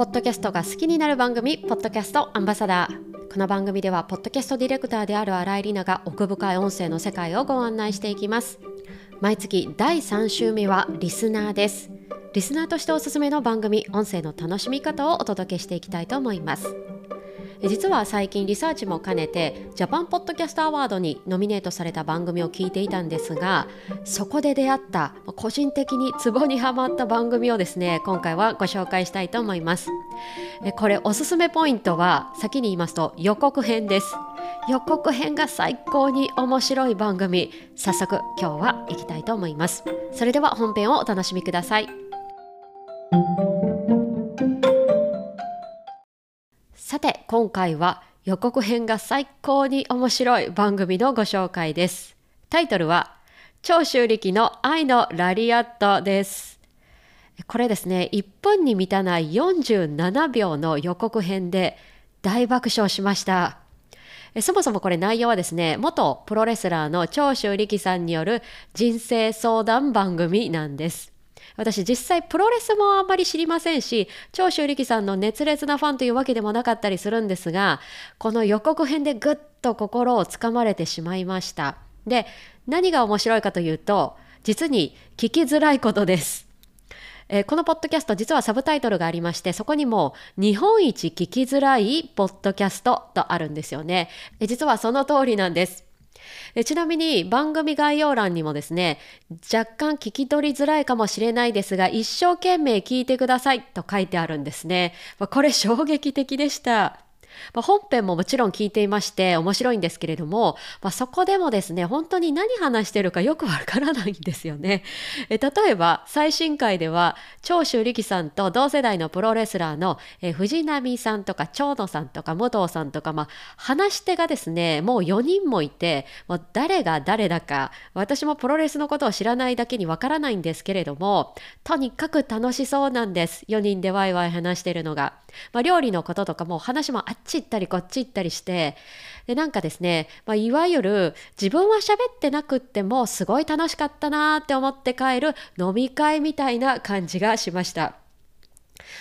ポッドキャストが好きになる番組ポッドキャストアンバサダー。この番組ではポッドキャストディレクターである新井里奈が奥深い音声の世界をご案内していきます。毎月第3週目はリスナーです。リスナーとしておすすめの番組音声の楽しみ方をお届けしていきたいと思います。実は最近リサーチも兼ねてジャパンポッドキャストアワードにノミネートされた番組を聞いていたんですがそこで出会った個人的にツボにはまった番組をですね今回はご紹介したいと思います。これおすすめポイントは先に言いますと予告編です。予告編が最高に面白い番組。早速今日は行きたいと思います。それでは本編をお楽しみください。今回は予告編が最高に面白い番組のご紹介です。タイトルは長州力の愛のラリアットです。これですね1分に満たない47秒の予告編で大爆笑しました。そもそもこれ内容はですね元プロレスラーの長州力さんによる人生相談番組なんです。私実際プロレスもあんまり知りませんし長州力さんの熱烈なファンというわけでもなかったりするんですがこの予告編でぐっと心をつかまれてしまいました。で何が面白いかというと実に聞きづらいことです。えー、このポッドキャスト実はサブタイトルがありましてそこにも日本一聞きづらいポッドキャストとあるんですよね、実はその通りなんです。ちなみに番組概要欄にもですね若干聞き取りづらいかもしれないですが一生懸命聞いてくださいと書いてあるんですね、ま、これ衝撃的でした。まあ、本編ももちろん聞いていまして面白いんですけれども、まあ、そこでもですね本当に何話してるかよくわからないんですよね。え例えば最新回では長州力さんと同世代のプロレスラーのえ藤波さんとか長野さんとか武藤さんとか、まあ、話し手がですねもう4人もいてもう誰が誰だか私もプロレスのことを知らないだけにわからないんですけれどもとにかく楽しそうなんです。4人でワイワイ話してるのが、まあ、料理のこととかも話もあっち行ったりこっち行ったりしてでなんかですね、まあ、いわゆる自分は喋ってなくってもすごい楽しかったなって思って帰る飲み会みたいな感じがしました。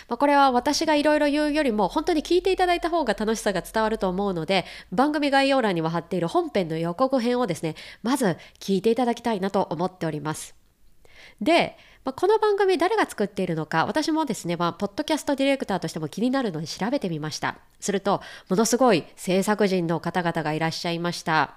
まあ、これは私がいろいろ言うよりも本当に聞いていただいた方が楽しさが伝わると思うので番組概要欄には貼っている本編の予告編をですねまず聞いていただきたいなと思っております。でまあ、この番組誰が作っているのか私もですね、まあ、ポッドキャストディレクターとしても気になるので調べてみました。するとものすごい制作人の方々がいらっしゃいました。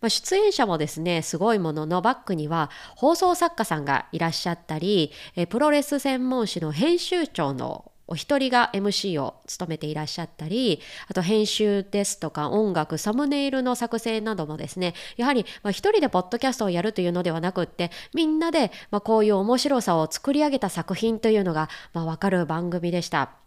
まあ、出演者もですねすごいもののバックには放送作家さんがいらっしゃったりプロレス専門誌の編集長のお一人が MC を務めていらっしゃったりあと編集ですとか音楽サムネイルの作成などもですねやはりま一人でポッドキャストをやるというのではなくってみんなでまこういう面白さを作り上げた作品というのがま分かる番組でした。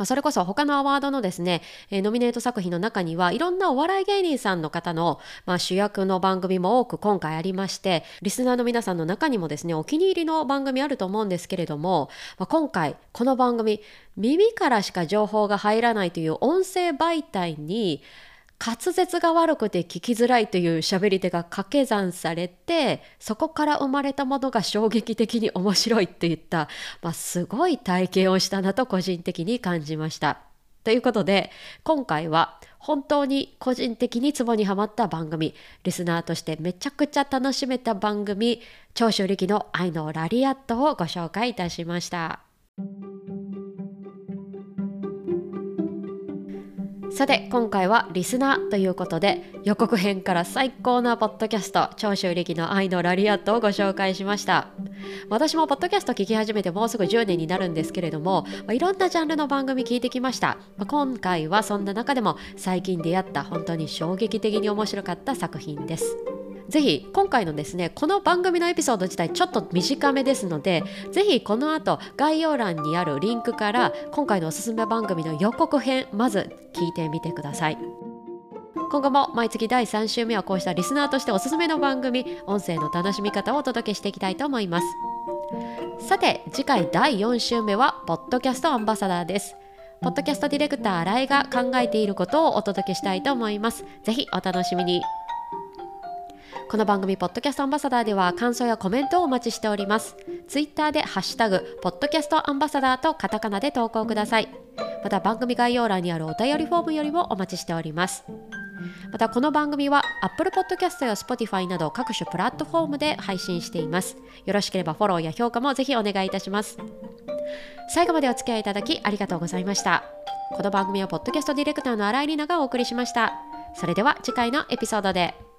まあ、それこそ他のアワードのですね、えー、ノミネート作品の中にはいろんなお笑い芸人さんの方の、まあ、主役の番組も多く今回ありましてリスナーの皆さんの中にもですねお気に入りの番組あると思うんですけれども、まあ、今回この番組耳からしか情報が入らないという音声媒体に滑舌が悪くて聞きづらいという喋り手が掛け算されてそこから生まれたものが衝撃的に面白いっていった、まあ、すごい体験をしたなと個人的に感じました。ということで今回は本当に個人的にツボにはまった番組リスナーとしてめちゃくちゃ楽しめた番組長州力の愛のラリアットをご紹介いたしました。さて今回はリスナーということで予告編から最高なポッドキャスト長州力の愛のラリアットをご紹介しました。私もポッドキャスト聞き始めてもうすぐ10年になるんですけれども、まあ、いろんなジャンルの番組聞いてきました、まあ、今回はそんな中でも最近出会った本当に衝撃的に面白かった作品です。ぜひ今回のですねこの番組のエピソード自体ちょっと短めですのでぜひこの後概要欄にあるリンクから今回のおすすめ番組の予告編まず聞いてみてください。今後も毎月第3週目はこうしたリスナーとしておすすめの番組音声の楽しみ方をお届けしていきたいと思います。さて次回第4週目はポッドキャストアンバサダーです。ポッドキャストディレクター新井が考えていることをお届けしたいと思います。ぜひお楽しみに。この番組ポッドキャストアンバサダーでは感想やコメントをお待ちしております。ツイッターでハッシュタグポッドキャストアンバサダーとカタカナで投稿ください。また番組概要欄にあるお便りフォームよりもお待ちしております。またこの番組は Apple Podcast や Spotify など各種プラットフォームで配信しています。よろしければフォローや評価もぜひお願いいたします。最後までお付き合いいただきありがとうございました。この番組はポッドキャストディレクターの新井里奈がお送りしました。それでは次回のエピソードで。